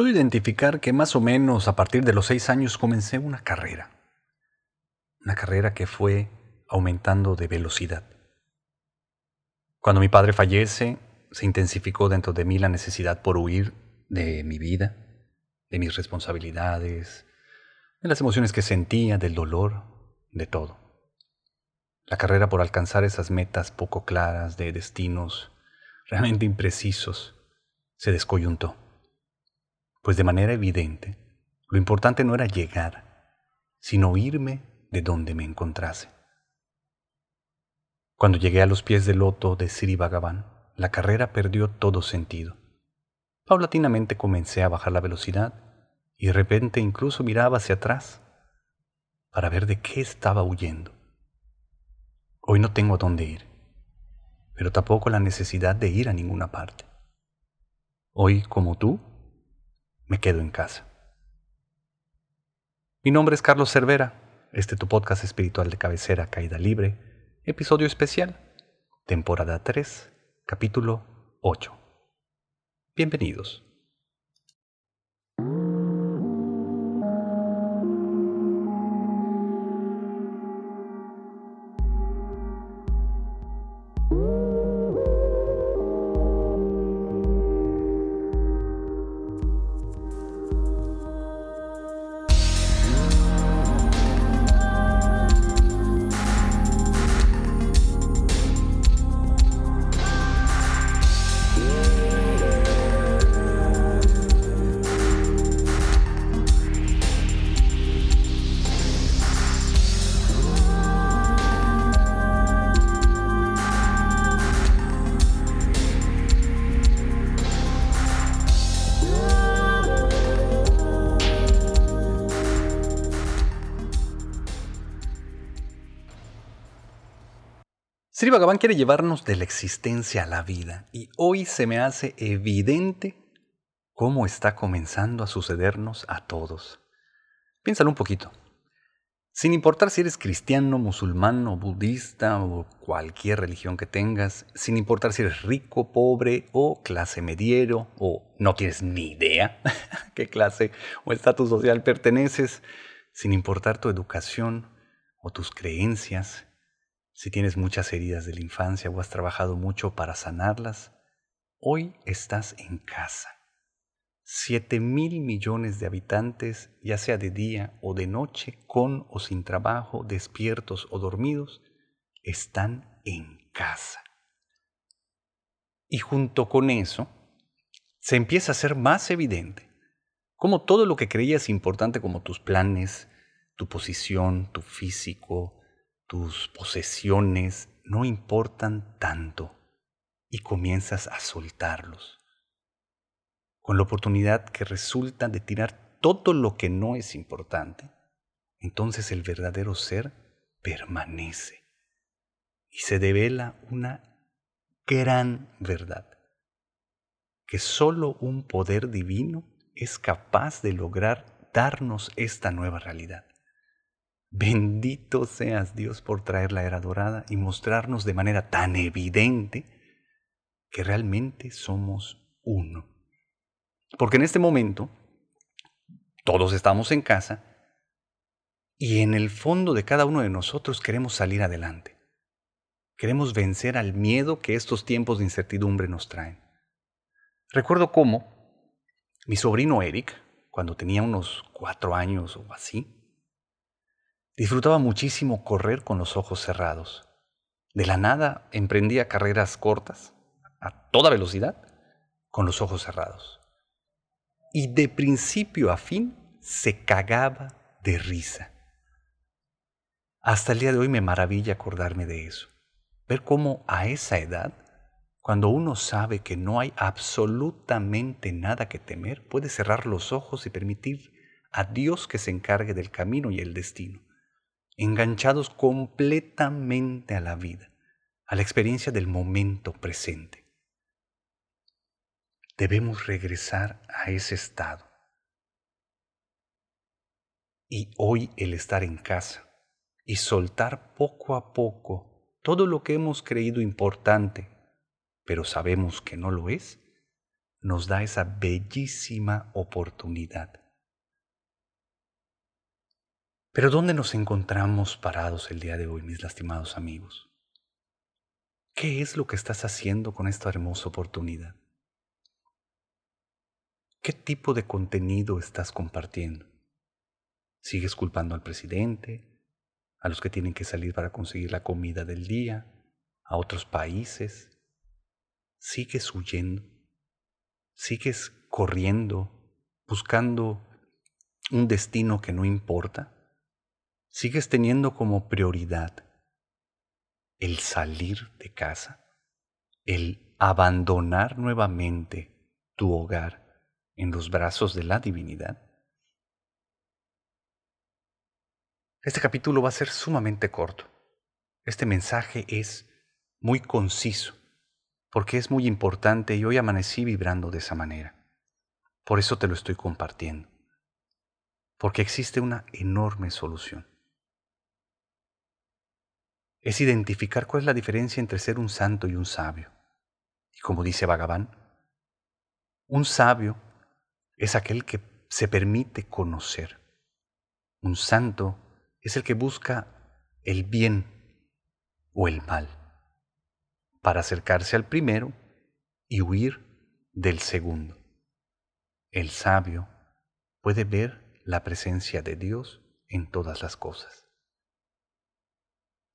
Puedo identificar que más o menos a partir de los seis años comencé una carrera. Una carrera que fue aumentando de velocidad. Cuando mi padre fallece, se intensificó dentro de mí la necesidad por huir de mi vida, de mis responsabilidades, de las emociones que sentía, del dolor, de todo. La carrera por alcanzar esas metas poco claras, de destinos realmente imprecisos, se descoyuntó. Pues de manera evidente, lo importante no era llegar, sino irme de donde me encontrase. Cuando llegué a los pies del loto de Sri Bhagavan, la carrera perdió todo sentido. Paulatinamente comencé a bajar la velocidad y de repente incluso miraba hacia atrás para ver de qué estaba huyendo. Hoy no tengo a dónde ir, pero tampoco la necesidad de ir a ninguna parte. Hoy, como tú, me quedo en casa. Mi nombre es Carlos Cervera, este tu podcast espiritual de cabecera Caída Libre, episodio especial, temporada 3, capítulo 8. Bienvenidos. Sri Bhagavan quiere llevarnos de la existencia a la vida y hoy se me hace evidente cómo está comenzando a sucedernos a todos. Piénsalo un poquito. Sin importar si eres cristiano, musulmán o budista o cualquier religión que tengas, sin importar si eres rico, pobre o clase mediero o no tienes ni idea qué clase o estatus social perteneces, sin importar tu educación o tus creencias, si tienes muchas heridas de la infancia o has trabajado mucho para sanarlas, hoy estás en casa. Siete mil millones de habitantes, ya sea de día o de noche, con o sin trabajo, despiertos o dormidos, están en casa. Y junto con eso, se empieza a ser más evidente cómo todo lo que creías importante como tus planes, tu posición, tu físico, tus posesiones no importan tanto y comienzas a soltarlos. Con la oportunidad que resulta de tirar todo lo que no es importante, entonces el verdadero ser permanece y se devela una gran verdad, que solo un poder divino es capaz de lograr darnos esta nueva realidad. Bendito seas Dios por traer la era dorada y mostrarnos de manera tan evidente que realmente somos uno. Porque en este momento todos estamos en casa y en el fondo de cada uno de nosotros queremos salir adelante. Queremos vencer al miedo que estos tiempos de incertidumbre nos traen. Recuerdo cómo mi sobrino Eric, cuando tenía unos cuatro años o así, Disfrutaba muchísimo correr con los ojos cerrados. De la nada emprendía carreras cortas, a toda velocidad, con los ojos cerrados. Y de principio a fin se cagaba de risa. Hasta el día de hoy me maravilla acordarme de eso. Ver cómo a esa edad, cuando uno sabe que no hay absolutamente nada que temer, puede cerrar los ojos y permitir a Dios que se encargue del camino y el destino enganchados completamente a la vida, a la experiencia del momento presente. Debemos regresar a ese estado. Y hoy el estar en casa y soltar poco a poco todo lo que hemos creído importante, pero sabemos que no lo es, nos da esa bellísima oportunidad. Pero ¿dónde nos encontramos parados el día de hoy, mis lastimados amigos? ¿Qué es lo que estás haciendo con esta hermosa oportunidad? ¿Qué tipo de contenido estás compartiendo? ¿Sigues culpando al presidente, a los que tienen que salir para conseguir la comida del día, a otros países? ¿Sigues huyendo? ¿Sigues corriendo, buscando un destino que no importa? ¿Sigues teniendo como prioridad el salir de casa, el abandonar nuevamente tu hogar en los brazos de la divinidad? Este capítulo va a ser sumamente corto. Este mensaje es muy conciso, porque es muy importante y hoy amanecí vibrando de esa manera. Por eso te lo estoy compartiendo, porque existe una enorme solución. Es identificar cuál es la diferencia entre ser un santo y un sabio. Y como dice Bhagavan, un sabio es aquel que se permite conocer. Un santo es el que busca el bien o el mal para acercarse al primero y huir del segundo. El sabio puede ver la presencia de Dios en todas las cosas.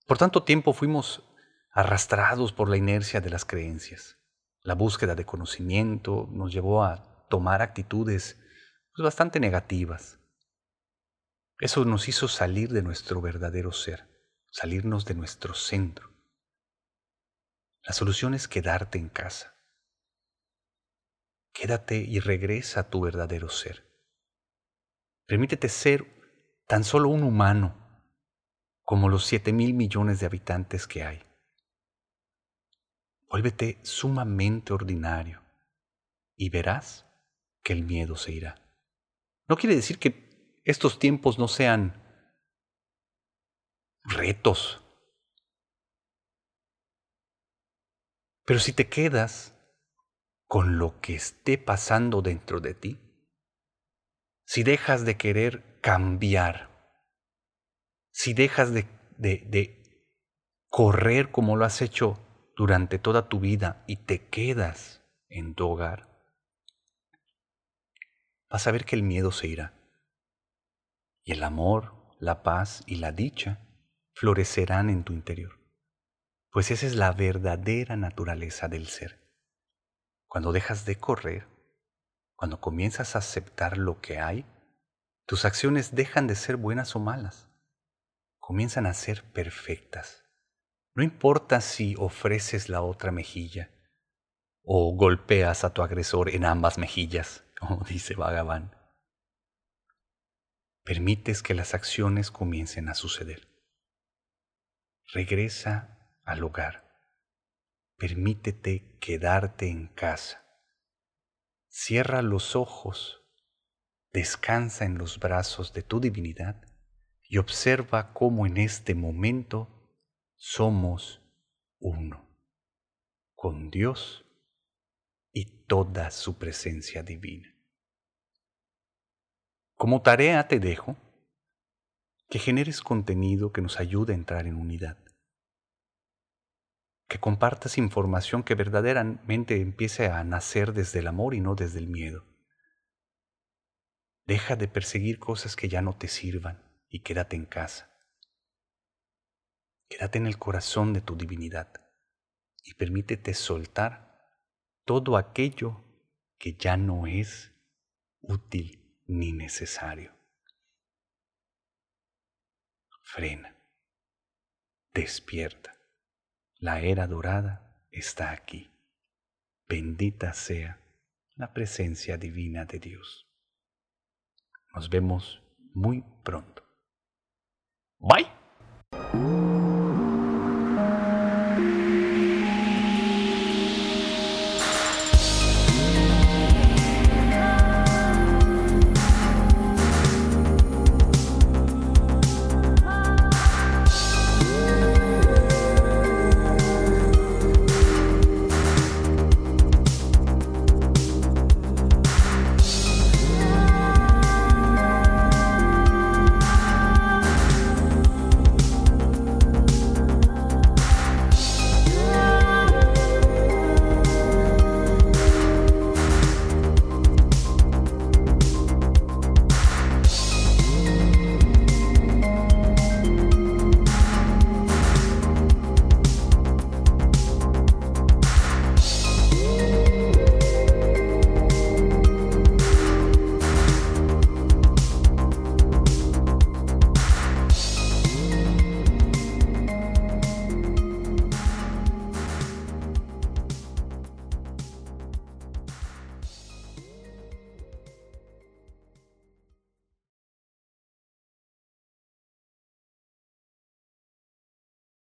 Por tanto tiempo fuimos arrastrados por la inercia de las creencias. La búsqueda de conocimiento nos llevó a tomar actitudes pues, bastante negativas, eso nos hizo salir de nuestro verdadero ser, salirnos de nuestro centro. La solución es quedarte en casa. Quédate y regresa a tu verdadero ser. Permítete ser tan solo un humano como los siete mil millones de habitantes que hay. Vuélvete sumamente ordinario y verás que el miedo se irá. No quiere decir que estos tiempos no sean retos. Pero si te quedas con lo que esté pasando dentro de ti, si dejas de querer cambiar, si dejas de, de, correr como lo has hecho durante toda tu vida y te quedas en tu hogar, vas a ver que el miedo se irá. Y el amor, la paz y la dicha florecerán en tu interior, pues esa es la verdadera naturaleza del ser. Cuando dejas de correr, cuando comienzas a aceptar lo que hay, tus acciones dejan de ser buenas o malas, comienzan a ser perfectas. No importa si ofreces la otra mejilla o golpeas a tu agresor en ambas mejillas, como dice Bhagavan permites que las acciones comiencen a suceder. Regresa al hogar. Permítete quedarte en casa. Cierra los ojos. Descansa en los brazos de tu divinidad y observa cómo en este momento somos uno con Dios y toda su presencia divina. Como tarea te dejo que generes contenido que nos ayude a entrar en unidad. Que compartas información que verdaderamente empiece a nacer desde el amor y no desde el miedo. Deja de perseguir cosas que ya no te sirvan y quédate en casa. Quédate en el corazón de tu divinidad y permítete soltar todo aquello que ya no es útil ni necesario. Frena. Despierta. La era dorada está aquí. Bendita sea la presencia divina de Dios. Nos vemos muy pronto. Bye.